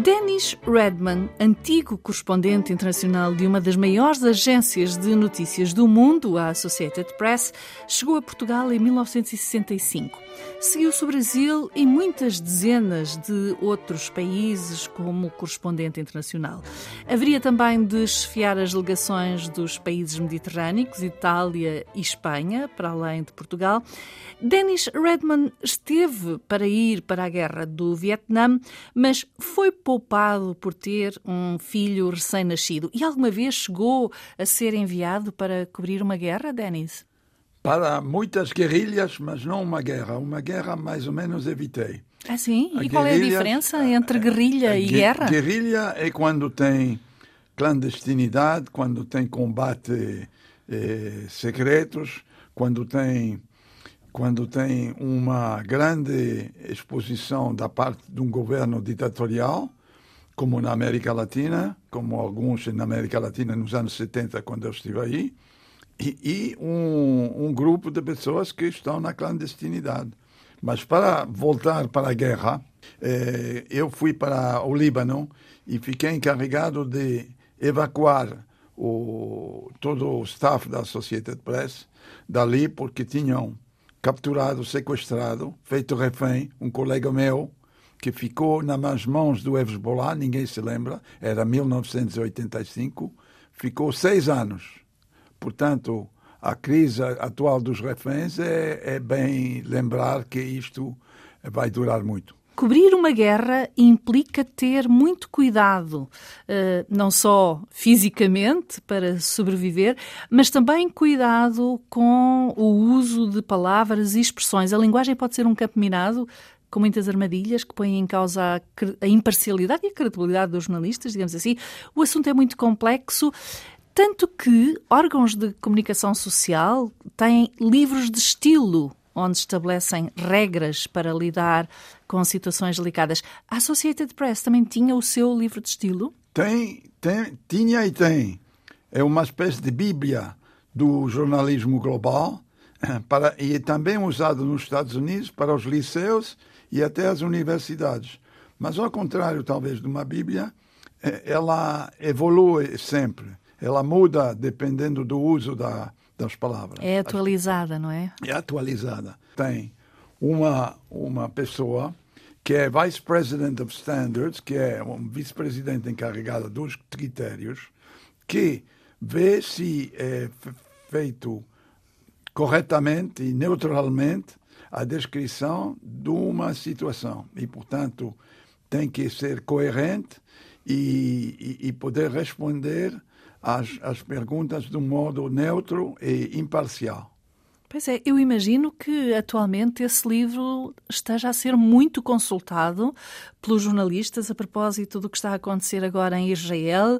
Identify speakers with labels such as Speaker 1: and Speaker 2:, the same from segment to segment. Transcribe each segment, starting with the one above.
Speaker 1: Dennis Redman, antigo correspondente internacional de uma das maiores agências de notícias do mundo, a Associated Press, chegou a Portugal em 1965. Seguiu-se o Brasil e muitas dezenas de outros países como correspondente internacional. Haveria também de chefiar as delegações dos países mediterrâneos, Itália e Espanha, para além de Portugal. Dennis Redman esteve para ir para a guerra do Vietnã, mas foi poupado por ter um filho recém-nascido. E alguma vez chegou a ser enviado para cobrir uma guerra, Dennis?
Speaker 2: Para muitas guerrilhas, mas não uma guerra. Uma guerra mais ou menos evitei.
Speaker 1: Ah, sim? A e qual é a diferença entre guerrilha e guerra?
Speaker 2: Guerrilha é quando tem clandestinidade, quando tem combate eh, secretos, quando tem quando tem uma grande exposição da parte de um governo ditatorial, como na América Latina, como alguns na América Latina nos anos 70, quando eu estive aí, e, e um, um, grupo de pessoas que estão na clandestinidade. Mas para voltar para a guerra, eh, eu fui para o Líbano e fiquei encarregado de evacuar o, todo o staff da Associated Press dali, porque tinham capturado, sequestrado, feito refém, um colega meu que ficou nas mãos do Hezbollah, ninguém se lembra, era 1985, ficou seis anos. Portanto, a crise atual dos reféns é, é bem lembrar que isto vai durar muito.
Speaker 1: Cobrir uma guerra implica ter muito cuidado, eh, não só fisicamente para sobreviver, mas também cuidado com o uso de palavras e expressões. A linguagem pode ser um campo minado com muitas armadilhas que põem em causa a imparcialidade e a credibilidade dos jornalistas, digamos assim. O assunto é muito complexo. Tanto que órgãos de comunicação social têm livros de estilo onde estabelecem regras para lidar com situações delicadas. A Associated Press também tinha o seu livro de estilo?
Speaker 2: Tem, tem tinha e tem. É uma espécie de bíblia do jornalismo global para, e é também usado nos Estados Unidos para os liceus e até as universidades. Mas, ao contrário, talvez, de uma bíblia, é, ela evolui sempre. Ela muda dependendo do uso da, das palavras.
Speaker 1: É atualizada, não é?
Speaker 2: É atualizada. Tem uma, uma pessoa que é Vice President of Standards, que é um vice-presidente encarregado dos critérios, que vê se é feito corretamente e neutralmente a descrição de uma situação. E, portanto, tem que ser coerente e, e, e poder responder às, às perguntas de um modo neutro e imparcial.
Speaker 1: Pois é, eu imagino que atualmente esse livro esteja a ser muito consultado pelos jornalistas a propósito do que está a acontecer agora em Israel.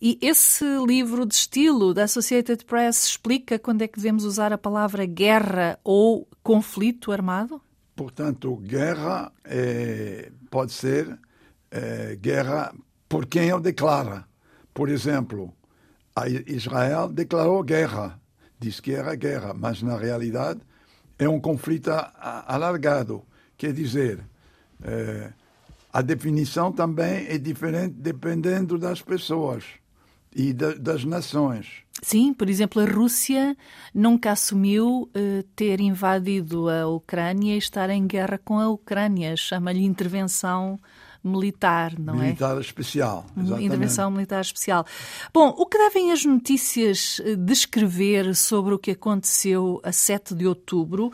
Speaker 1: E esse livro de estilo da Associated Press explica quando é que devemos usar a palavra guerra ou conflito armado?
Speaker 2: Portanto, guerra é, pode ser é, guerra por quem o declara. Por exemplo, Israel declarou guerra, disse que era guerra, mas na realidade é um conflito alargado. Quer dizer, é, a definição também é diferente dependendo das pessoas e das nações.
Speaker 1: Sim, por exemplo, a Rússia nunca assumiu uh, ter invadido a Ucrânia e estar em guerra com a Ucrânia. Chama-lhe intervenção militar, não
Speaker 2: militar é? Militar especial. Exatamente.
Speaker 1: Intervenção militar especial. Bom, o que devem as notícias eh, descrever sobre o que aconteceu a 7 de outubro,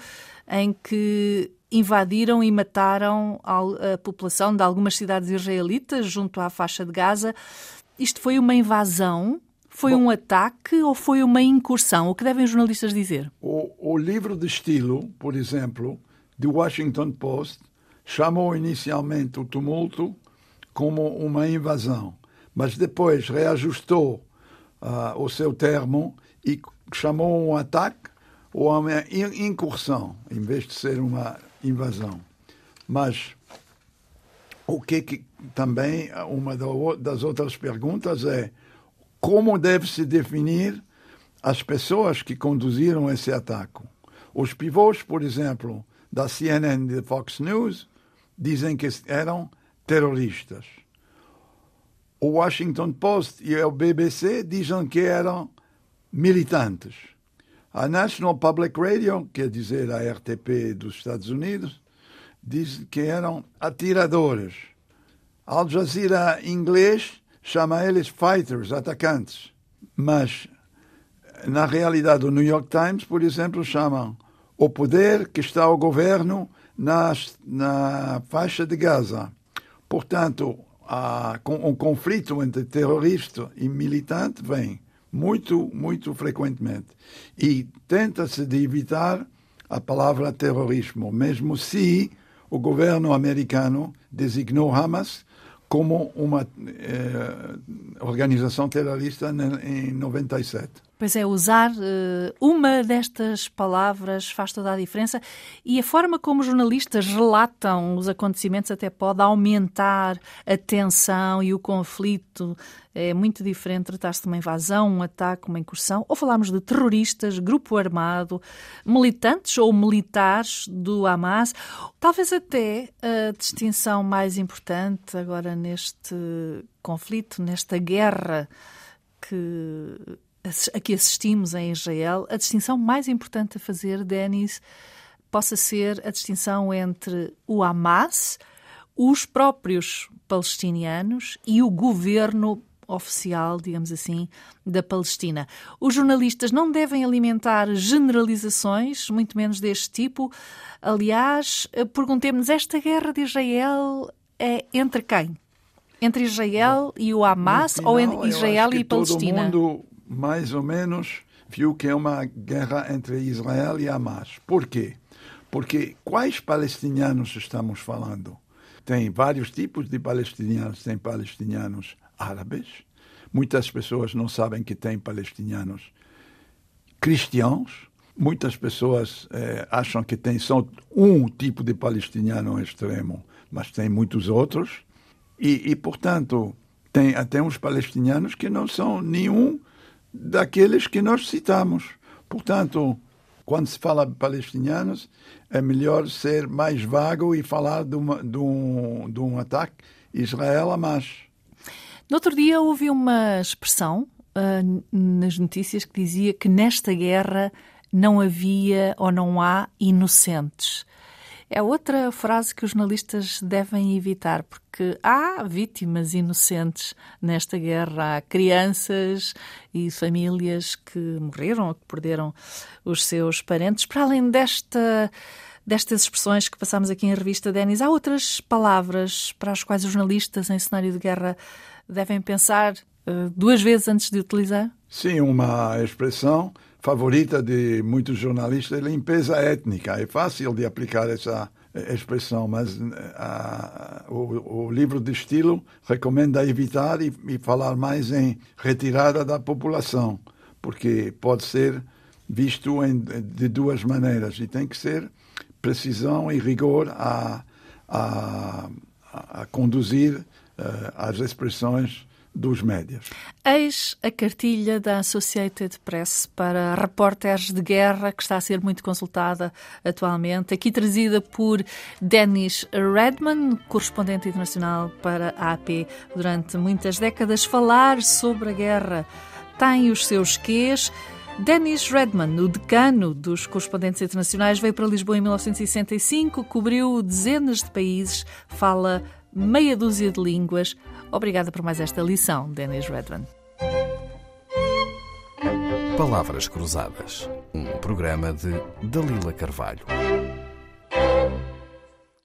Speaker 1: em que invadiram e mataram a população de algumas cidades israelitas junto à faixa de Gaza? Isto foi uma invasão? Foi Bom, um ataque ou foi uma incursão? O que devem os jornalistas dizer?
Speaker 2: O, o livro de estilo, por exemplo, do Washington Post, chamou inicialmente o tumulto como uma invasão, mas depois reajustou uh, o seu termo e chamou um ataque ou uma incursão, em vez de ser uma invasão. Mas o que, que também uma das outras perguntas é como deve se definir as pessoas que conduziram esse ataque. Os pivôs, por exemplo, da CNN e da Fox News, dizem que eram terroristas. O Washington Post e o BBC dizem que eram militantes. A National Public Radio, quer dizer a RTP dos Estados Unidos, diz que eram atiradores. Al Jazeera inglês chama eles fighters, atacantes. Mas, na realidade, o New York Times, por exemplo, chamam o poder que está ao governo na, na faixa de Gaza. Portanto, um conflito entre terrorista e militante vem muito, muito frequentemente. E tenta-se de evitar a palavra terrorismo, mesmo se o governo americano designou Hamas como uma eh, organização terrorista em 97.
Speaker 1: Pois é, usar uh, uma destas palavras faz toda a diferença e a forma como os jornalistas relatam os acontecimentos até pode aumentar a tensão e o conflito. É muito diferente tratar-se de uma invasão, um ataque, uma incursão, ou falarmos de terroristas, grupo armado, militantes ou militares do Hamas. Talvez até a distinção mais importante agora neste conflito, nesta guerra que a que assistimos em Israel, a distinção mais importante a fazer, Denis, possa ser a distinção entre o Hamas, os próprios palestinianos e o governo oficial, digamos assim, da Palestina. Os jornalistas não devem alimentar generalizações, muito menos deste tipo. Aliás, perguntemos-nos, esta guerra de Israel é entre quem? Entre Israel e o Hamas
Speaker 2: final,
Speaker 1: ou entre Israel e Palestina?
Speaker 2: Todo mundo mais ou menos viu que é uma guerra entre Israel e Hamas. Por quê? Porque quais palestinianos estamos falando? Tem vários tipos de palestinianos. Tem palestinianos árabes. Muitas pessoas não sabem que tem palestinianos cristãos. Muitas pessoas eh, acham que tem só um tipo de palestiniano extremo, mas tem muitos outros. E, e portanto, tem até uns palestinianos que não são nenhum daqueles que nós citamos. Portanto, quando se fala de palestinianos, é melhor ser mais vago e falar de, uma, de, um, de um ataque Israel-Hamas.
Speaker 1: No outro dia houve uma expressão uh, nas notícias que dizia que nesta guerra não havia ou não há inocentes. É outra frase que os jornalistas devem evitar, porque há vítimas inocentes nesta guerra. Há crianças e famílias que morreram ou que perderam os seus parentes. Para além desta destas expressões que passamos aqui em revista, Denis, há outras palavras para as quais os jornalistas em cenário de guerra devem pensar uh, duas vezes antes de utilizar?
Speaker 2: Sim, uma expressão favorita de muitos jornalistas é limpeza étnica. É fácil de aplicar essa eh, expressão, mas eh, o, o, livro de estilo recomenda evitar e, e, falar mais em retirada da população, porque pode ser visto em, de duas maneiras e tem que ser precisão e rigor a, a, a conduzir uh, as expressões dos médias.
Speaker 1: Eis a cartilha da Associated Press para repórteres de guerra, que está a ser muito consultada atualmente, aqui trazida por Dennis Redman, correspondente internacional para a AP durante muitas décadas. Falar sobre a guerra tem os seus quês. Dennis Redman, o decano dos correspondentes internacionais, veio para Lisboa em 1965, cobriu dezenas de países, fala meia dúzia de línguas. Obrigada por mais esta lição, Dennis Redman.
Speaker 3: Palavras Cruzadas, um programa de Dalila Carvalho.